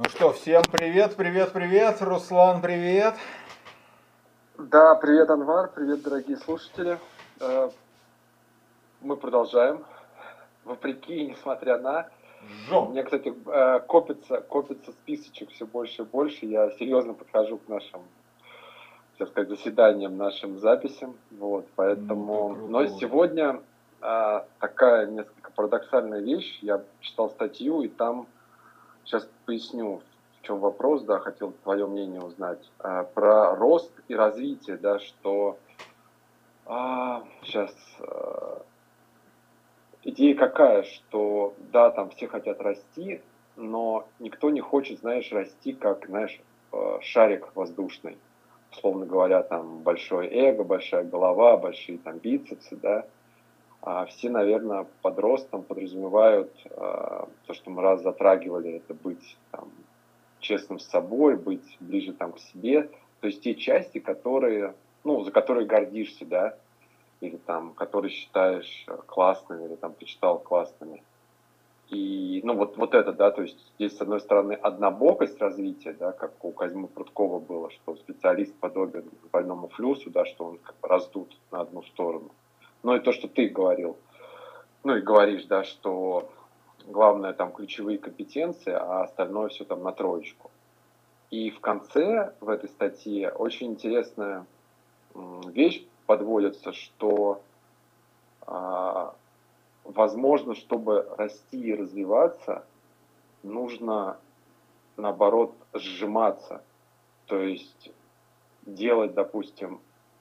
Ну что, всем привет, привет, привет. Руслан, привет. Да, привет, Анвар, привет, дорогие слушатели. Э, мы продолжаем. Вопреки, несмотря на... Жжем. У меня, кстати, э, копится, копится списочек все больше и больше. Я серьезно подхожу к нашим, так сказать, заседаниям, нашим записям. Вот, поэтому... Ну, Но сегодня э, такая несколько парадоксальная вещь. Я читал статью, и там Сейчас поясню, в чем вопрос, да, хотел твое мнение узнать. А, про рост и развитие, да, что а, сейчас а, идея какая, что да, там все хотят расти, но никто не хочет, знаешь, расти как, знаешь, а, шарик воздушный. Условно говоря, там большое эго, большая голова, большие там бицепсы, да, все, наверное, под ростом подразумевают а, то, что мы раз затрагивали, это быть там, честным с собой, быть ближе там, к себе. То есть те части, которые, ну, за которые гордишься, да, или там, которые считаешь классными, или там почитал классными. И, ну, вот, вот это, да, то есть здесь, с одной стороны, однобокость развития, да, как у Казьмы Прудкова было, что специалист подобен больному флюсу, да, что он как бы раздут на одну сторону. Ну и то, что ты говорил, ну и говоришь, да, что главное там ключевые компетенции, а остальное все там на троечку. И в конце в этой статье очень интересная вещь подводится, что а, возможно, чтобы расти и развиваться, нужно наоборот сжиматься. То есть делать, допустим,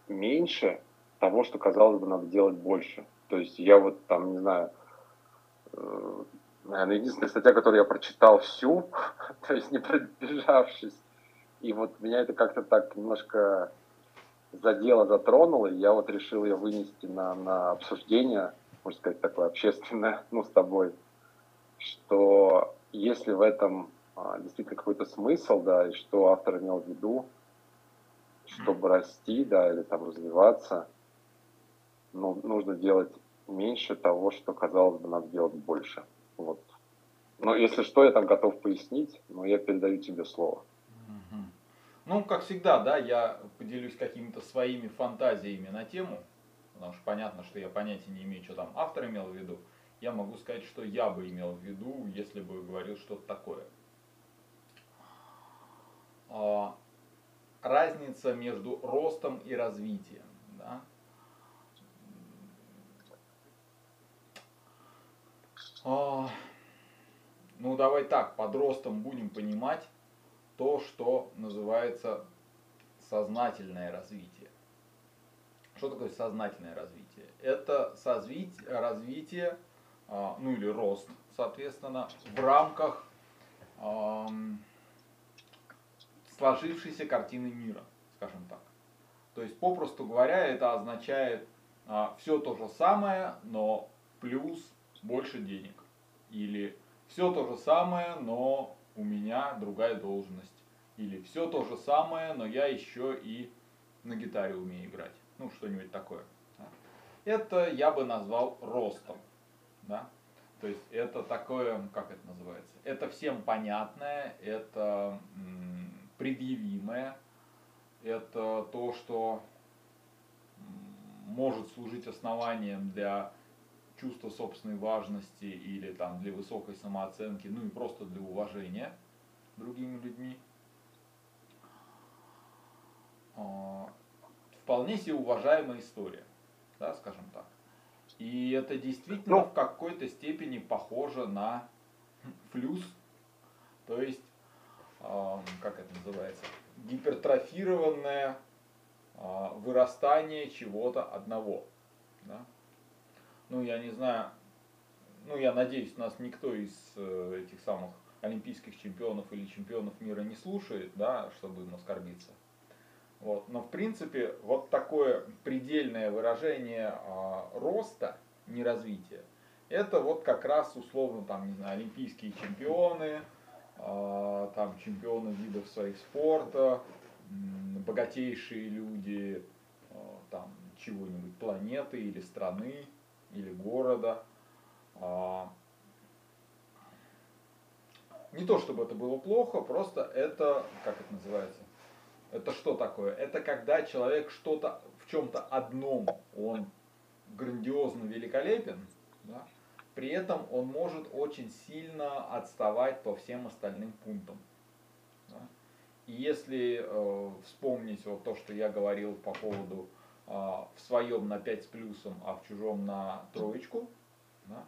меньше, того, что, казалось бы, надо делать больше. То есть я вот там, не знаю, э, наверное, единственная статья, которую я прочитал всю, то есть не пробежавшись, и вот меня это как-то так немножко задело, затронуло, и я вот решил ее вынести на, на обсуждение, можно сказать, такое общественное, ну, с тобой, что если в этом а, действительно какой-то смысл, да, и что автор имел в виду, чтобы расти, да, или там развиваться, ну, нужно делать меньше того, что, казалось бы, надо делать больше. Вот. Но если что, я там готов пояснить, но я передаю тебе слово. Ну, как всегда, да, я поделюсь какими-то своими фантазиями на тему, потому что понятно, что я понятия не имею, что там автор имел в виду. Я могу сказать, что я бы имел в виду, если бы говорил что-то такое. А, разница между ростом и развитием. Да? А, ну, давай так, под ростом будем понимать то, что называется сознательное развитие. Что такое сознательное развитие? Это созвить, развитие, а, ну или рост, соответственно, в рамках сложившейся картины мира, скажем так. То есть, попросту говоря, это означает а, все то же самое, но плюс больше денег. Или все то же самое, но у меня другая должность. Или все то же самое, но я еще и на гитаре умею играть. Ну, что-нибудь такое. Это я бы назвал ростом. Да? То есть это такое, как это называется? Это всем понятное, это предъявимое, это то, что может служить основанием для чувство собственной важности или там для высокой самооценки, ну и просто для уважения другими людьми. А, вполне себе уважаемая история, да, скажем так. И это действительно ну, в какой-то степени похоже на флюс, то есть, как это называется, гипертрофированное а, вырастание чего-то одного. Да? Ну, я не знаю, ну, я надеюсь, нас никто из э, этих самых олимпийских чемпионов или чемпионов мира не слушает, да, чтобы им оскорбиться. Вот. Но в принципе вот такое предельное выражение э, роста, не развития, это вот как раз условно там, не знаю, олимпийские чемпионы, э, там чемпионы видов своих спорта, богатейшие люди э, там чего-нибудь планеты или страны, или города. А, не то чтобы это было плохо, просто это, как это называется, это что такое? Это когда человек что-то в чем-то одном, он грандиозно великолепен, да? при этом он может очень сильно отставать по всем остальным пунктам. Да? И если э, вспомнить вот то, что я говорил по поводу в своем на 5 с плюсом, а в чужом на троечку, да,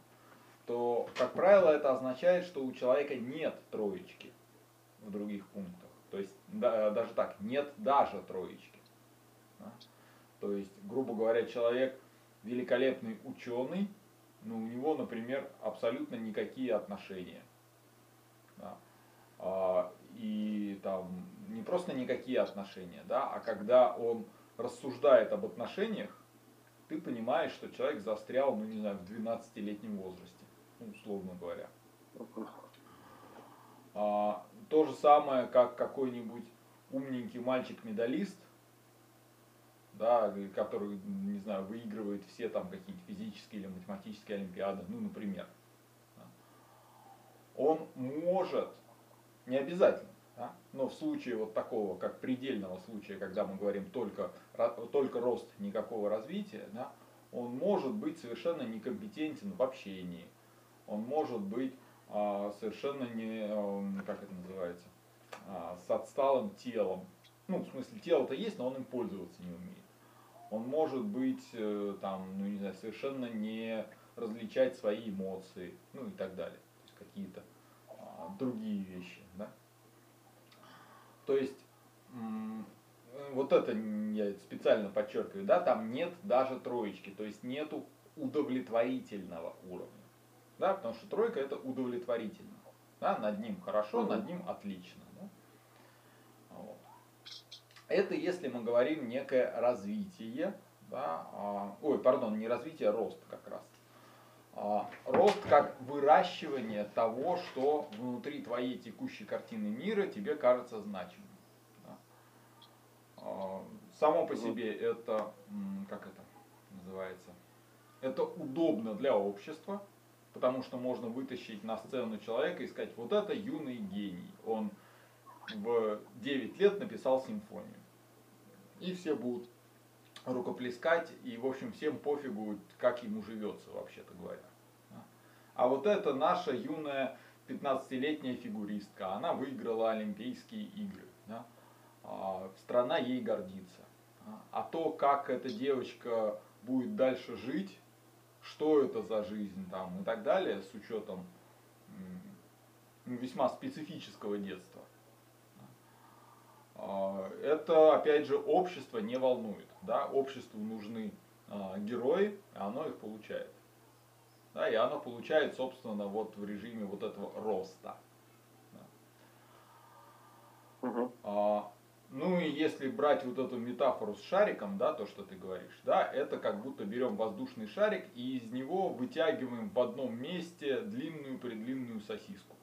то, как правило, это означает, что у человека нет троечки в других пунктах. То есть да, даже так, нет даже троечки. Да? То есть, грубо говоря, человек великолепный ученый, но у него, например, абсолютно никакие отношения. Да? А, и там не просто никакие отношения, да, а когда он рассуждает об отношениях, ты понимаешь, что человек застрял, ну не знаю, в 12-летнем возрасте, ну, условно говоря. А, то же самое, как какой-нибудь умненький мальчик-медалист, да, который, не знаю, выигрывает все там какие-то физические или математические олимпиады, ну, например. Он может, не обязательно, да, но в случае вот такого, как предельного случая, когда мы говорим только, только рост, никакого развития, да, он может быть совершенно некомпетентен в общении, он может быть а, совершенно не, эм, как это называется, а, с отсталым телом. Ну, в смысле, тело-то есть, но он им пользоваться не умеет. Он может быть э, там, ну не знаю, совершенно не различать свои эмоции, ну и так далее. То есть какие-то а, другие вещи. То есть вот это я специально подчеркиваю, да, там нет даже троечки, то есть нету удовлетворительного уровня. Да, потому что тройка это удовлетворительно. Да, над ним хорошо, над ним отлично. Да? Вот. Это если мы говорим некое развитие, да, а, ой, пардон, не развитие, а рост как раз. А, рост как выращивание того, что внутри твоей текущей картины мира тебе кажется значимым. А, само по себе это, как это называется, это удобно для общества, потому что можно вытащить на сцену человека и сказать, вот это юный гений, он в 9 лет написал симфонию. И все будут рукоплескать, и, в общем, всем пофигу, как ему живется, вообще-то говоря. А вот это наша юная 15-летняя фигуристка, она выиграла Олимпийские игры. Да? А, страна ей гордится. А то, как эта девочка будет дальше жить, что это за жизнь там и так далее, с учетом весьма специфического детства. А, это, опять же, общество не волнует. Да? Обществу нужны а, герои, и оно их получает. Да, и оно получает, собственно, вот в режиме вот этого роста. Да. Угу. А, ну и если брать вот эту метафору с шариком, да, то, что ты говоришь, да, это как будто берем воздушный шарик и из него вытягиваем в одном месте длинную-предлинную сосиску.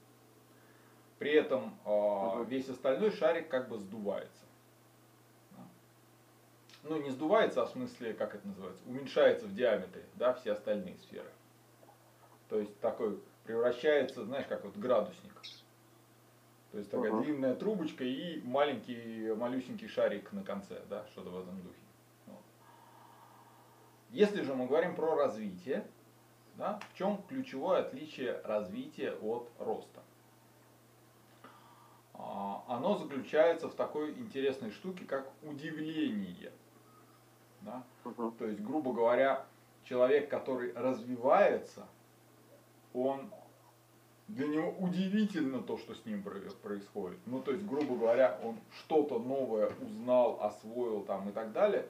При этом э, весь остальной шарик как бы сдувается. Ну, не сдувается, а в смысле, как это называется, уменьшается в диаметре, да, все остальные сферы. То есть такой превращается, знаешь, как вот градусник. То есть такая uh-huh. длинная трубочка и маленький, малюсенький шарик на конце, да, что-то в этом духе. Вот. Если же мы говорим про развитие, да, в чем ключевое отличие развития от роста? А, оно заключается в такой интересной штуке, как удивление. Да? Uh-huh. То есть, грубо говоря, человек, который развивается, он для него удивительно то, что с ним происходит. Ну, то есть, грубо говоря, он что-то новое узнал, освоил там и так далее,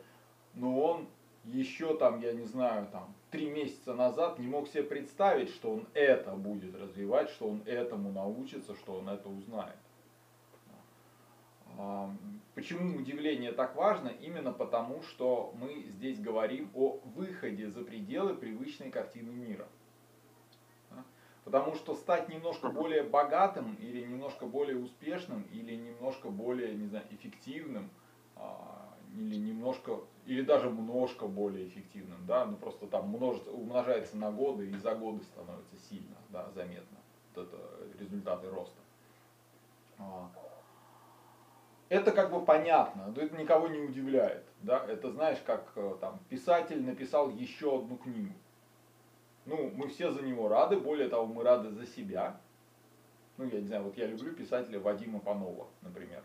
но он еще там, я не знаю, там, три месяца назад не мог себе представить, что он это будет развивать, что он этому научится, что он это узнает. Почему удивление так важно? Именно потому, что мы здесь говорим о выходе за пределы привычной картины мира. Потому что стать немножко более богатым или немножко более успешным или немножко более, не знаю, эффективным а, или немножко, или даже немножко более эффективным, да, ну просто там множится, умножается на годы и за годы становится сильно, да, заметно. Вот это результаты роста. А, это как бы понятно, но это никого не удивляет. Да? Это знаешь, как э, там писатель написал еще одну книгу. Ну, мы все за него рады, более того, мы рады за себя. Ну, я не знаю, вот я люблю писателя Вадима Панова, например.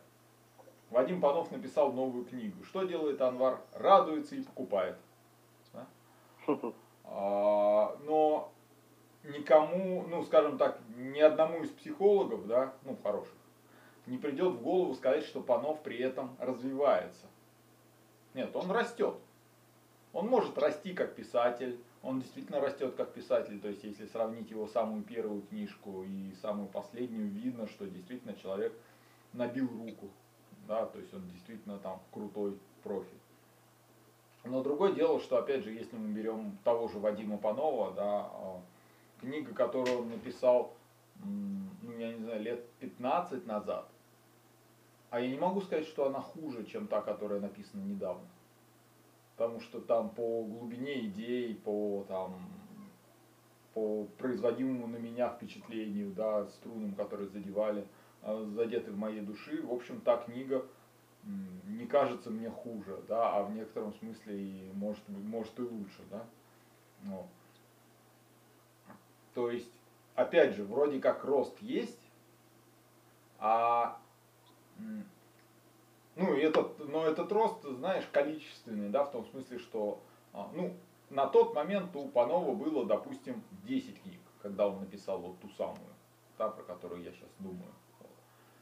Вадим Панов написал новую книгу. Что делает Анвар? Радуется и покупает. Да? А, но никому, ну, скажем так, ни одному из психологов, да, ну, хороших, не придет в голову сказать, что Панов при этом развивается. Нет, он растет. Он может расти как писатель, он действительно растет как писатель, то есть если сравнить его самую первую книжку и самую последнюю, видно, что действительно человек набил руку, да, то есть он действительно там крутой профи. Но другое дело, что опять же, если мы берем того же Вадима Панова, да, а, книга, которую он написал, ну, я не знаю, лет 15 назад, а я не могу сказать, что она хуже, чем та, которая написана недавно. Потому что там по глубине идей, по там по производимому на меня впечатлению, да, струнам, которые задевали, а, задеты в моей души, в общем, та книга не кажется мне хуже, да, а в некотором смысле и может, может и лучше, да. Вот. То есть, опять же, вроде как рост есть, а ну, этот, но этот рост, знаешь, количественный, да, в том смысле, что, а, ну, на тот момент у Панова было, допустим, 10 книг, когда он написал вот ту самую, та, про которую я сейчас думаю.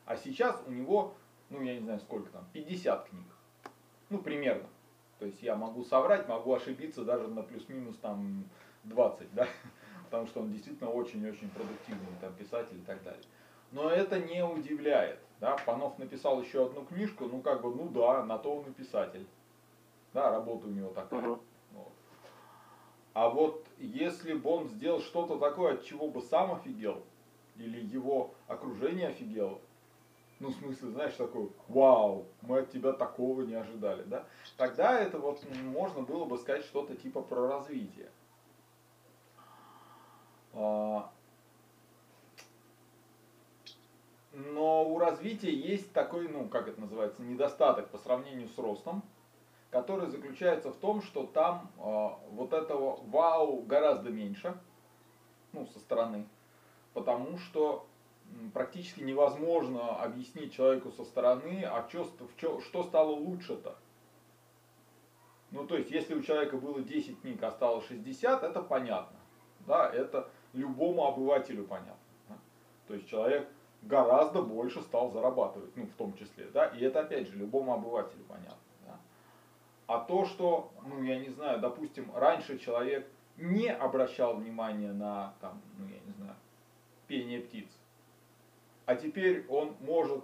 А сейчас у него, ну, я не знаю сколько там, 50 книг. Ну, примерно. То есть я могу соврать, могу ошибиться даже на плюс-минус там 20, да, потому что он действительно очень-очень продуктивный там писатель и так далее. Но это не удивляет. Да? Панов написал еще одну книжку, ну как бы, ну да, на то он и писатель. Да, работа у него такая. Uh-huh. Вот. А вот если бы он сделал что-то такое, от чего бы сам офигел, или его окружение офигело, ну, в смысле, знаешь, такой, вау, мы от тебя такого не ожидали, да, тогда это вот можно было бы сказать что-то типа про развитие. А, но у развития есть такой, ну, как это называется, недостаток по сравнению с ростом, который заключается в том, что там э, вот этого вау гораздо меньше, ну, со стороны, потому что практически невозможно объяснить человеку со стороны, а чё, чё, что стало лучше-то. Ну, то есть, если у человека было 10 книг, а стало 60, это понятно. Да, это любому обывателю понятно. Да? То есть, человек гораздо больше стал зарабатывать, ну, в том числе, да, и это, опять же, любому обывателю понятно, да. А то, что, ну, я не знаю, допустим, раньше человек не обращал внимания на, там, ну, я не знаю, пение птиц, а теперь он может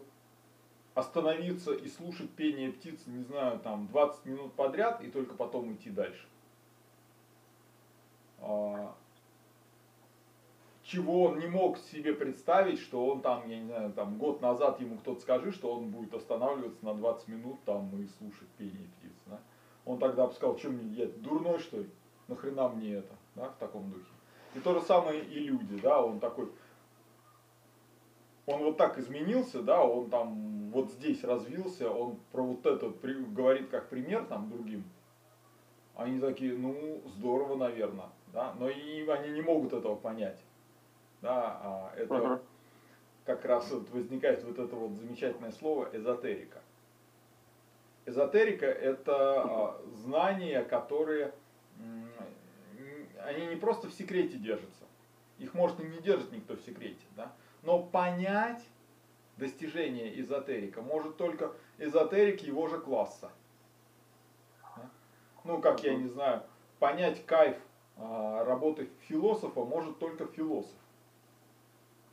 остановиться и слушать пение птиц, не знаю, там, 20 минут подряд, и только потом идти дальше. Чего он не мог себе представить, что он там, я не знаю, там год назад ему кто-то скажи, что он будет останавливаться на 20 минут там и слушать пение птиц. Да? Он тогда бы сказал, что мне, я дурной что ли, нахрена мне это, да, в таком духе. И то же самое и люди, да, он такой, он вот так изменился, да, он там вот здесь развился, он про вот это говорит как пример там другим. Они такие, ну, здорово, наверное, да, но и они не могут этого понять да, а это uh-huh. как раз вот возникает вот это вот замечательное слово эзотерика. Эзотерика это а, знания, которые они не просто в секрете держатся, их может и не держит никто в секрете, да, но понять достижение эзотерика может только эзотерик его же класса. Ну, как я не знаю, понять кайф а, работы философа может только философ.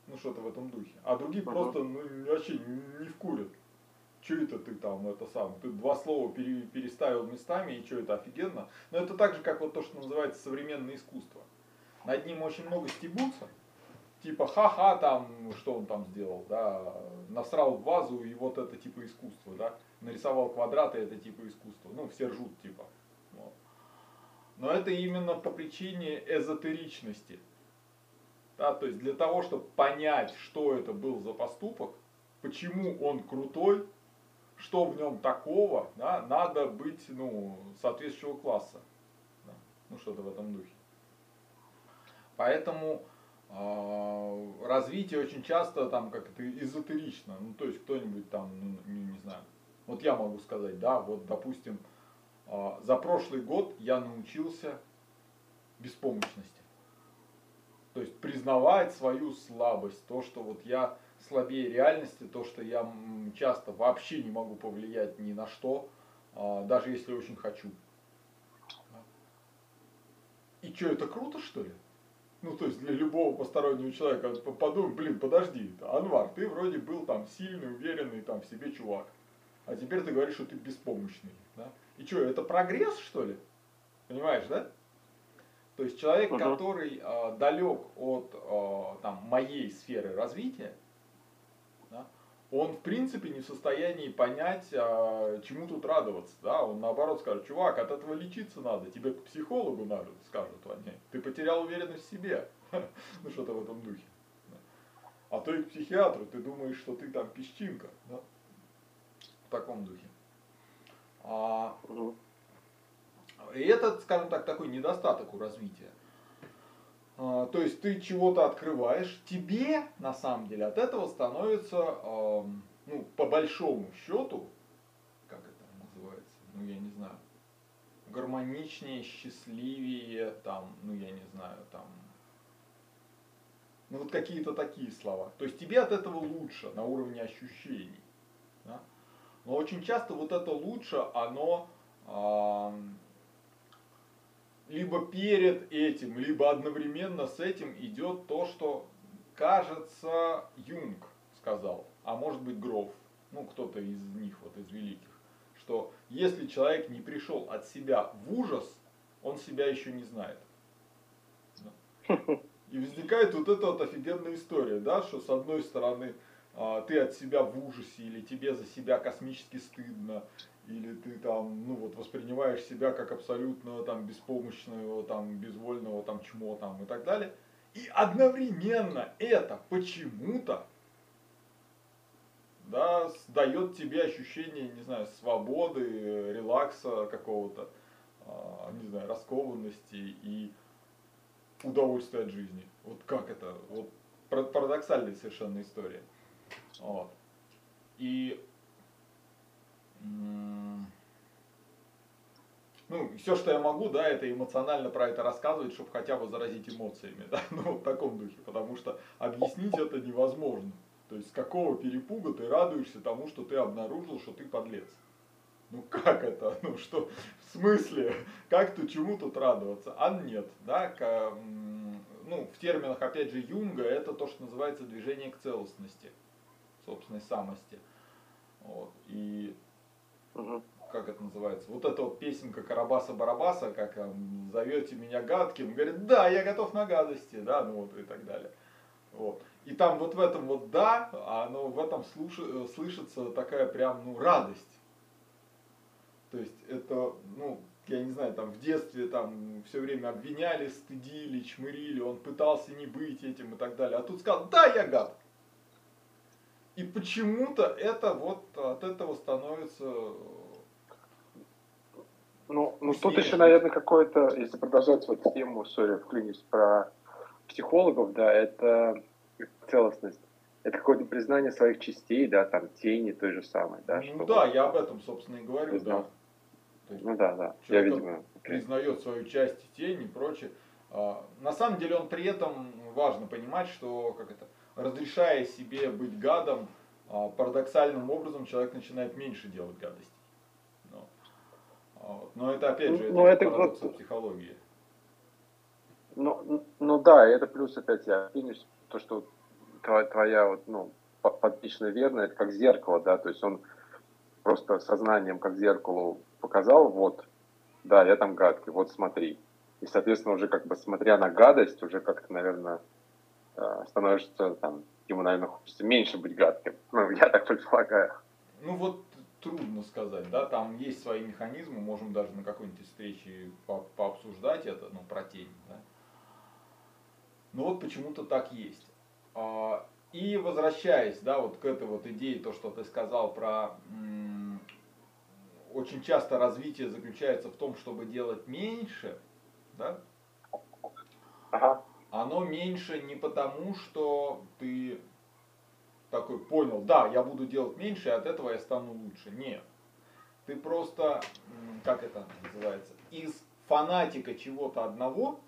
Ну что-то в этом духе. А другие ага. просто ну, вообще не вкурят. Что это ты там, это сам, ты два слова пере, переставил местами, и что это офигенно. Но это так же, как вот то, что называется современное искусство. Над ним очень много стебутся, типа ха-ха там, что он там сделал, да, насрал в вазу и вот это типа искусство, да, нарисовал квадраты, это типа искусство, ну все ржут типа. Вот. Но это именно по причине эзотеричности. Да, то есть для того, чтобы понять, что это был за поступок, почему он крутой, что в нем такого, да, надо быть, ну, соответствующего класса. Да, ну, что-то в этом духе. Поэтому э, развитие очень часто там как-то эзотерично. Ну, то есть кто-нибудь там, ну, не, не знаю. Вот я могу сказать, да, вот, допустим, э, за прошлый год я научился беспомощности. Признавать свою слабость, то, что вот я слабее реальности, то, что я часто вообще не могу повлиять ни на что, а, даже если очень хочу. И что, это круто, что ли? Ну, то есть для любого постороннего человека подумай, блин, подожди, Анвар, ты вроде был там сильный, уверенный там в себе чувак. А теперь ты говоришь, что ты беспомощный. Да? И что, это прогресс, что ли? Понимаешь, да? То есть человек, угу. который э, далек от э, там, моей сферы развития, да, он в принципе не в состоянии понять, э, чему тут радоваться. Да? Он наоборот скажет, чувак, от этого лечиться надо, тебе к психологу надо, скажут они. Ты потерял уверенность в себе. ну что-то в этом духе. А то и к психиатру, ты думаешь, что ты там песчинка. Да? В таком духе. А, и это, скажем так, такой недостаток у развития. А, то есть ты чего-то открываешь, тебе на самом деле от этого становится, ну, по большому счету, как это называется, ну я не знаю, гармоничнее, счастливее, там, ну я не знаю, там, ну вот какие-то такие слова. То есть тебе от этого лучше на уровне ощущений. Да? Но очень часто вот это лучше, оно либо перед этим, либо одновременно с этим идет то, что, кажется, Юнг сказал, а может быть Гроф, ну кто-то из них, вот из великих, что если человек не пришел от себя в ужас, он себя еще не знает. И возникает вот эта вот офигенная история, да, что с одной стороны а, ты от себя в ужасе, или тебе за себя космически стыдно, или ты там, ну вот воспринимаешь себя как абсолютно там беспомощного, там безвольного, там чмо там и так далее. И одновременно это почему-то да, дает тебе ощущение, не знаю, свободы, релакса какого-то, а, не знаю, раскованности и удовольствия от жизни. Вот как это? Вот парадоксальная совершенно история. Вот. И ну, все, что я могу, да, это эмоционально про это рассказывать, чтобы хотя бы заразить эмоциями, да, ну, в таком духе, потому что объяснить это невозможно. То есть, с какого перепуга ты радуешься тому, что ты обнаружил, что ты подлец? Ну, как это? Ну, что, в смысле? Как ты чему тут радоваться? А нет, да, к, ну, в терминах, опять же, Юнга, это то, что называется движение к целостности, собственной самости. Вот, и Как это называется? Вот эта вот песенка Карабаса-Барабаса, как зовете меня гадким, говорит, да, я готов на гадости, да, ну вот и так далее. Вот. И там вот в этом вот да, оно в этом слуш... слышится такая прям, ну, радость. То есть это, ну, я не знаю, там в детстве там все время обвиняли, стыдили, чмырили, он пытался не быть этим и так далее. А тут сказал, да, я гад. И почему-то это вот от этого становится... Ну, ну тут еще, наверное, какое-то, если продолжать вот тему, сори, вклинюсь про психологов, да, это целостность. Это какое-то признание своих частей, да, там, тени той же самой, да. Ну да, я об этом, собственно, и говорю, да. есть, ну да, да, я, видимо. Признает свою часть тени и прочее. А, на самом деле он при этом важно понимать, что как это, разрешая себе быть гадом, а, парадоксальным образом человек начинает меньше делать гадостей. Но, а, но это опять же, ну, это, это вот, психологии. Ну, ну да, это плюс опять я финиш, то, что твоя, твоя вот, ну, подпично верно, это как зеркало, да, то есть он просто сознанием как зеркалу показал, вот, да, я там гадкий, вот смотри. И, соответственно, уже как бы смотря на гадость, уже как-то, наверное, Э, становишься там, ему, наверное, хочется меньше быть гадким. Ну, я так предполагаю. Ну вот трудно сказать, да, там есть свои механизмы, можем даже на какой-нибудь встрече по пообсуждать это, ну, про тень, да. Но вот почему-то так есть. А, И возвращаясь, да, вот к этой вот идее, то, что ты сказал про очень часто развитие заключается в том, чтобы делать меньше, да? Ага. Оно меньше не потому, что ты такой понял, да, я буду делать меньше, и от этого я стану лучше. Нет. Ты просто, как это называется, из фанатика чего-то одного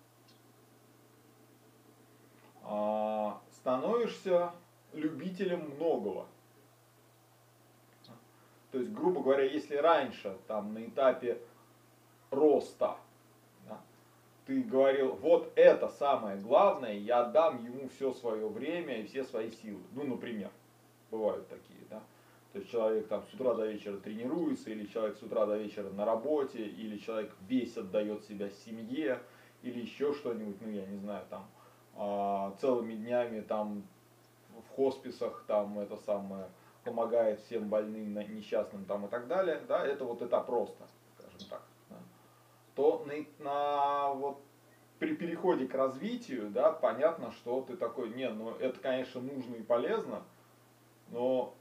а, становишься любителем многого. То есть, грубо говоря, если раньше, там, на этапе роста, ты говорил, вот это самое главное, я дам ему все свое время и все свои силы. Ну, например, бывают такие, да. То есть человек там с утра до вечера тренируется, или человек с утра до вечера на работе, или человек весь отдает себя семье, или еще что-нибудь, ну я не знаю, там а, целыми днями там в хосписах, там это самое, помогает всем больным, несчастным там и так далее, да, это вот это просто, скажем так, то на, на вот при переходе к развитию, да, понятно, что ты такой, не, ну это, конечно, нужно и полезно, но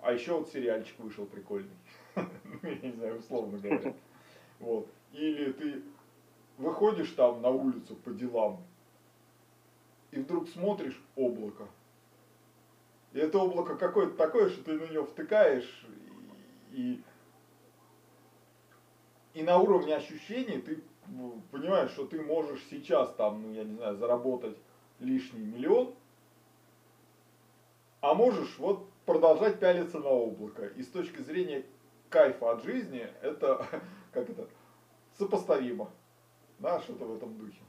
а еще вот сериальчик вышел прикольный. Я не знаю, условно говоря. Вот. Или ты выходишь там на улицу по делам, и вдруг смотришь облако. И это облако какое-то такое, что ты на него втыкаешь, и, и на уровне ощущений ты ну, понимаешь, что ты можешь сейчас там, ну я не знаю, заработать лишний миллион, а можешь вот продолжать пялиться на облако. И с точки зрения кайфа от жизни, это, как это, сопоставимо. Да, что-то в этом духе.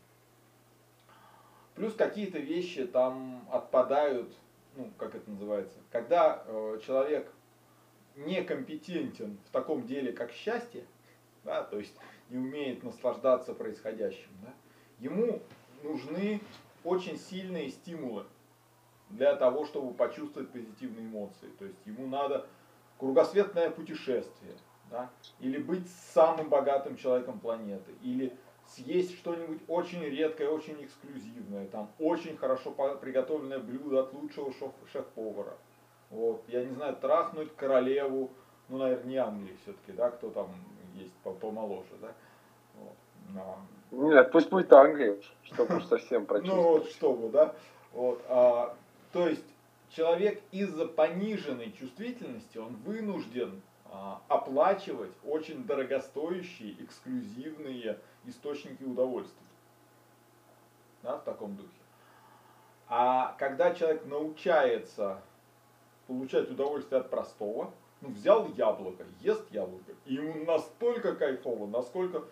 Плюс какие-то вещи там отпадают, ну, как это называется, когда э, человек некомпетентен в таком деле, как счастье, да, то есть не умеет наслаждаться происходящим, да, ему нужны очень сильные стимулы для того, чтобы почувствовать позитивные эмоции. То есть ему надо кругосветное путешествие, да, или быть самым богатым человеком планеты, или съесть что-нибудь очень редкое, очень эксклюзивное, там очень хорошо приготовленное блюдо от лучшего шеф-повара. Вот, я не знаю, трахнуть королеву, ну, наверное, не Англии все-таки, да, кто там есть помоложе, да. Вот, но... Нет, пусть будет Англия, чтобы уж совсем прочувствовать. Ну, вот, чтобы, да. Вот, а, то есть, человек из-за пониженной чувствительности, он вынужден а, оплачивать очень дорогостоящие, эксклюзивные источники удовольствия. Да, в таком духе. А когда человек научается получать удовольствие от простого, ну, взял яблоко, ест яблоко, и ему настолько кайфово, насколько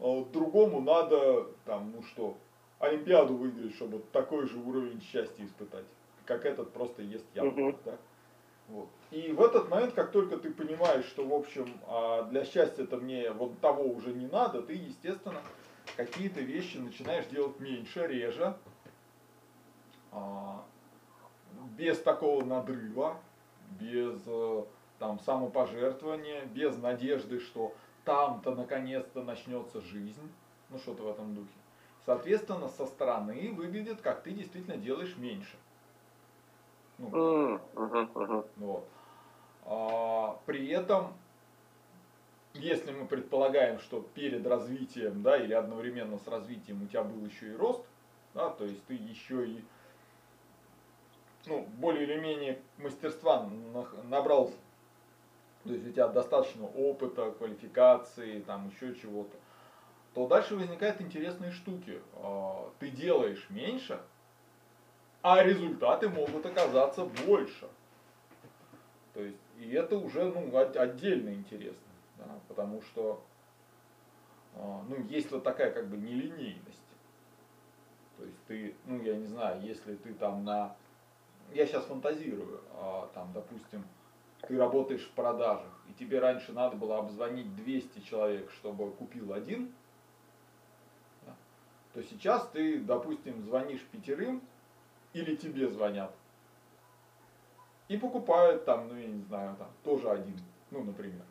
э, другому надо, там, ну что, Олимпиаду выиграть, чтобы такой же уровень счастья испытать, как этот просто ест яблоко. Да? Вот. И в этот момент, как только ты понимаешь, что, в общем, а, для счастья-то мне вот того уже не надо, ты, естественно, какие-то вещи начинаешь делать меньше, реже, а, без такого надрыва, без там самопожертвования, без надежды, что там-то наконец-то начнется жизнь, ну что-то в этом духе. Соответственно, со стороны выглядит, как ты действительно делаешь меньше. Ну, mm. Вот. А, при этом, если мы предполагаем, что перед развитием, да, или одновременно с развитием у тебя был еще и рост, да, то есть ты еще и ну, более или менее мастерства набрал, то есть у тебя достаточно опыта, квалификации, там еще чего-то, то дальше возникают интересные штуки. А, ты делаешь меньше, а результаты могут оказаться больше. То есть, и это уже ну, отдельно интересно, да, потому что а, ну, есть вот такая как бы нелинейность. То есть ты, ну я не знаю, если ты там на, я сейчас фантазирую, а, там, допустим, ты работаешь в продажах, и тебе раньше надо было обзвонить 200 человек, чтобы купил один, да, то сейчас ты, допустим, звонишь пятерым, или тебе звонят. И покупают там, ну я не знаю, там тоже один, ну например.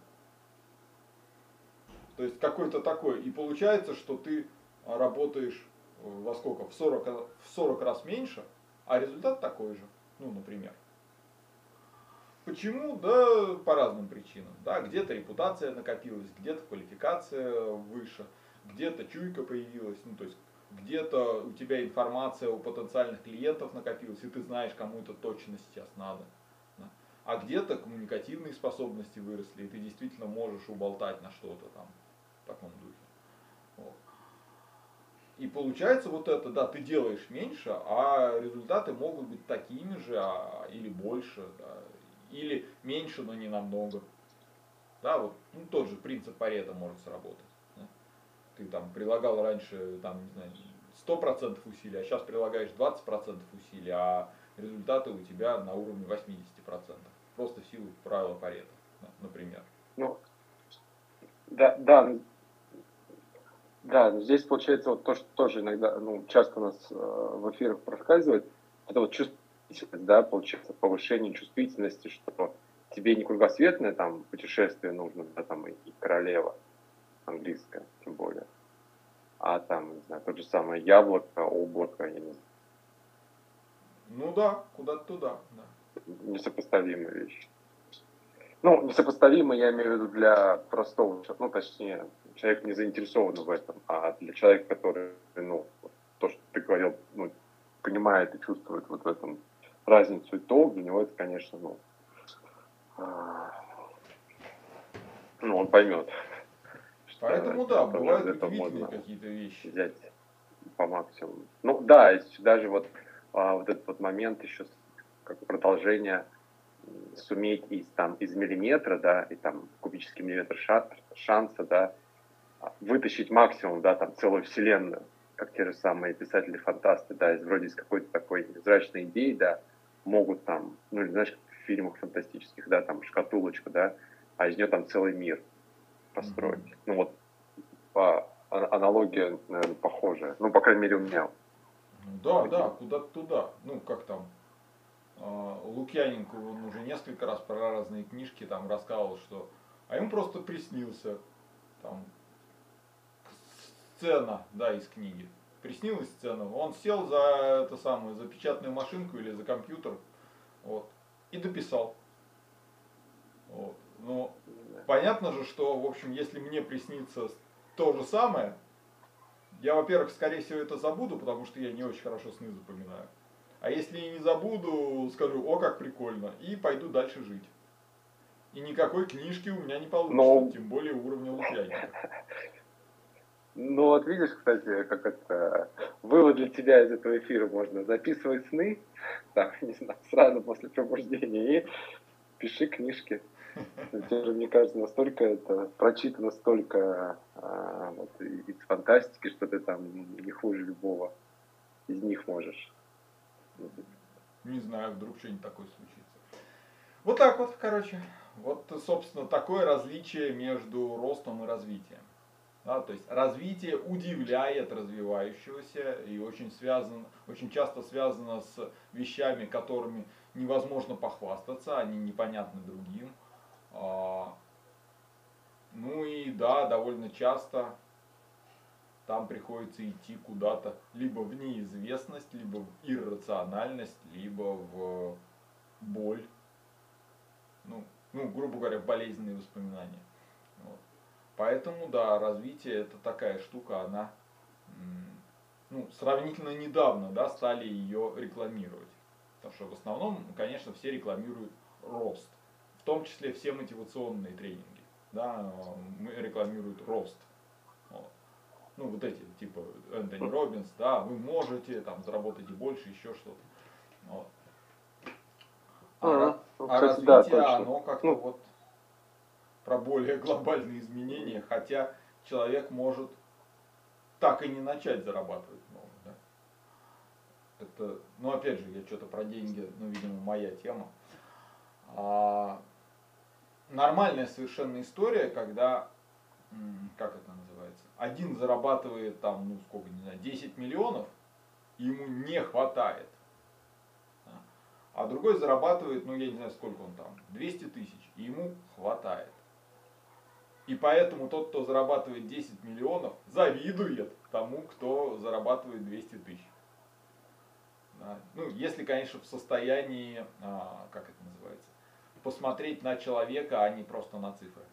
То есть какой-то такой. И получается, что ты работаешь во сколько? В 40, в 40 раз меньше, а результат такой же. Ну, например. Почему? Да по разным причинам. Да, где-то репутация накопилась, где-то квалификация выше, где-то чуйка появилась, ну то есть где-то у тебя информация у потенциальных клиентов накопилась, и ты знаешь, кому это точно сейчас надо. Да. А где-то коммуникативные способности выросли, и ты действительно можешь уболтать на что-то там в таком духе. Вот. И получается вот это, да, ты делаешь меньше, а результаты могут быть такими же, а, или больше, да, или меньше, но не намного. Да, вот ну, тот же принцип Парета может сработать. Да? Ты там прилагал раньше, там, не знаю, 100% усилий, а сейчас прилагаешь 20% усилий, а результаты у тебя на уровне 80%. Просто в силу правила Парета, например. Ну, да, да, да, здесь получается вот то, что тоже иногда, ну, часто у нас э, в эфирах проскальзывает, это вот чувство чувствительность, да, получается, повышение чувствительности, что тебе не кругосветное там путешествие нужно, да, там и, и королева английская, тем более, а там, не знаю, тот же самое яблоко, облако, я не знаю. Ну да, куда-то туда, да. Несопоставимые вещи. Ну, несопоставимо я имею в виду для простого, ну, точнее, человек не заинтересован в этом, а для человека, который, ну, то, что ты говорил, ну, понимает и чувствует вот в этом разницу и то, для него это, конечно, ну, а, ну он поймет. Поэтому да, бывают удивительные какие-то вещи. Взять по максимуму. Ну да, даже вот, а, вот этот вот момент еще как продолжение суметь из, там, из миллиметра, да, и там кубический миллиметр шанса, да, вытащить максимум, да, там целую вселенную, как те же самые писатели-фантасты, да, из вроде из какой-то такой невзрачной идеи, да, могут там, ну, знаешь, как в фильмах фантастических, да, там шкатулочка, да, а из нее там целый мир построить. Mm-hmm. Ну вот по, а, аналогия, наверное, похожая. Ну, по крайней мере, у меня. Да, да, куда-то туда. Ну, как там, а, Лукьяненко, он уже несколько раз про разные книжки там рассказывал, что а ему просто приснился там сцена, да, из книги приснилась сцена, он сел за это самое, за печатную машинку или за компьютер, вот, и дописал. Вот. Ну, понятно же, что, в общем, если мне приснится то же самое, я, во-первых, скорее всего, это забуду, потому что я не очень хорошо сны запоминаю. А если и не забуду, скажу, о, как прикольно, и пойду дальше жить. И никакой книжки у меня не получится, Но... тем более уровня Лукьяненко. Ну вот видишь, кстати, как это вывод для тебя из этого эфира можно. Записывай сны, там, не знаю, сразу после пробуждения и пиши книжки. Тебе же, мне кажется, настолько это прочитано столько а, вот, из фантастики, что ты там не хуже любого из них можешь. Не знаю, вдруг что-нибудь такое случится. Вот так вот, короче. Вот, собственно, такое различие между ростом и развитием. Да, то есть развитие удивляет развивающегося и очень, связан, очень часто связано с вещами, которыми невозможно похвастаться, они непонятны другим. А, ну и да, довольно часто там приходится идти куда-то либо в неизвестность, либо в иррациональность, либо в боль. Ну, ну грубо говоря, болезненные воспоминания. Поэтому, да, развитие это такая штука, она ну, сравнительно недавно да, стали ее рекламировать. Потому что в основном, конечно, все рекламируют рост. В том числе все мотивационные тренинги. Да, рекламируют рост. Вот. Ну, вот эти, типа Энтони Робинс, да, вы можете, там, заработать больше, еще что-то. Вот. А, а, а развитие, да, оно как-то ну, вот про более глобальные изменения, хотя человек может так и не начать зарабатывать много. Да? Это, ну опять же, я что-то про деньги, ну, видимо, моя тема. А, нормальная совершенно история, когда, как это называется, один зарабатывает там, ну сколько, не знаю, 10 миллионов, и ему не хватает. А другой зарабатывает, ну я не знаю, сколько он там, 200 тысяч, и ему хватает. И поэтому тот, кто зарабатывает 10 миллионов, завидует тому, кто зарабатывает 200 тысяч. Да. Ну, если, конечно, в состоянии, а, как это называется, посмотреть на человека, а не просто на цифры.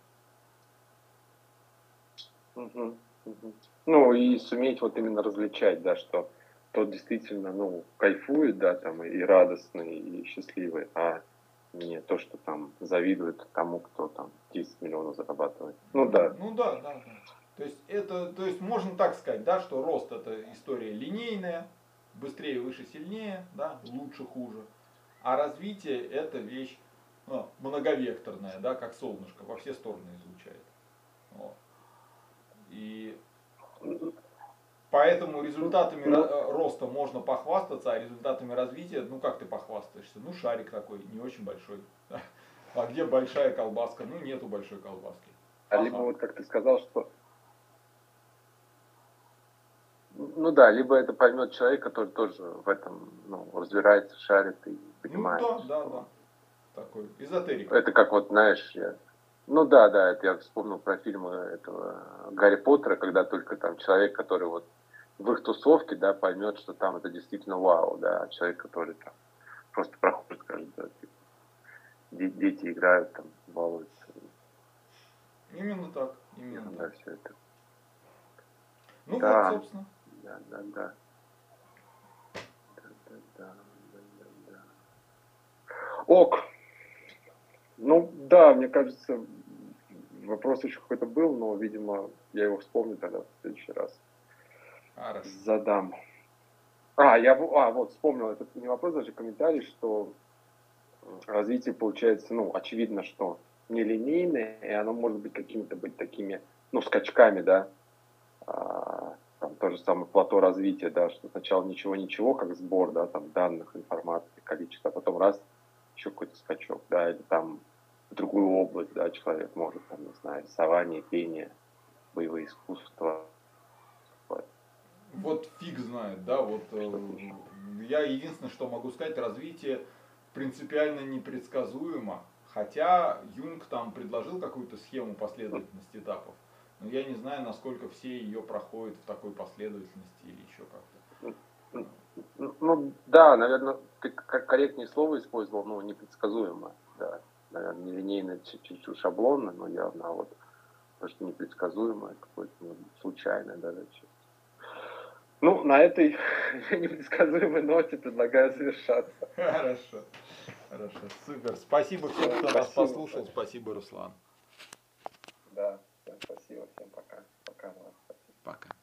Ну и суметь вот именно различать, да, что тот действительно, ну, кайфует, да, там, и радостный, и счастливый, а не то, что там завидует тому, кто там 10 миллионов зарабатывает. Ну да. Ну да, да. То есть это, то есть можно так сказать, да, что рост это история линейная, быстрее, выше, сильнее, да, лучше, хуже. А развитие это вещь ну, многовекторная, да, как солнышко, во все стороны излучает. Вот. И поэтому результатами ну, роста можно похвастаться, а результатами развития, ну как ты похвастаешься? Ну шарик такой, не очень большой. А где большая колбаска? Ну нету большой колбаски. А ага. либо вот как ты сказал, что ну да, либо это поймет человек, который тоже в этом ну, разбирается, шарит и понимает. Ну да, да, да. Такой эзотерик. Это как вот, знаешь, я ну да, да, это я вспомнил про фильмы этого Гарри Поттера, когда только там человек, который вот в их тусовке, да, поймет, что там это действительно вау, да, человек, который там просто проходит, скажет, да, типа, дети играют, там, балуются. Именно так, именно да, так. все это. Ну да, вот, собственно. Да, да, да. Да, да, да, да, да. Ок. Ну да, мне кажется, вопрос еще какой-то был, но, видимо, я его вспомню тогда в следующий раз. Хорошо. Задам. А, я а, вот вспомнил, это не вопрос, даже комментарий, что развитие получается, ну, очевидно, что нелинейное, и оно может быть какими-то быть такими, ну, скачками, да, а, там то же самое плато развития, да, что сначала ничего-ничего, как сбор, да, там данных, информации, количество, а потом раз, еще какой-то скачок, да, или там в другую область, да, человек может, там, не знаю, рисование, пение, боевые искусства. Вот фиг знает, да, вот э, я единственное, что могу сказать, развитие принципиально непредсказуемо, хотя Юнг там предложил какую-то схему последовательности этапов, но я не знаю, насколько все ее проходят в такой последовательности или еще как-то. Ну да, наверное, ты корректнее слово использовал, но непредсказуемо, да наверное, нелинейно, чуть-чуть шаблонно, но явно вот то, что непредсказуемое, какое-то ну, случайное даже. Ну, на этой непредсказуемой ноте предлагаю завершаться. Хорошо. Хорошо, супер. Спасибо всем, кто нас послушал. Спасибо, Руслан. Да, всем спасибо, всем пока. Пока, Пока.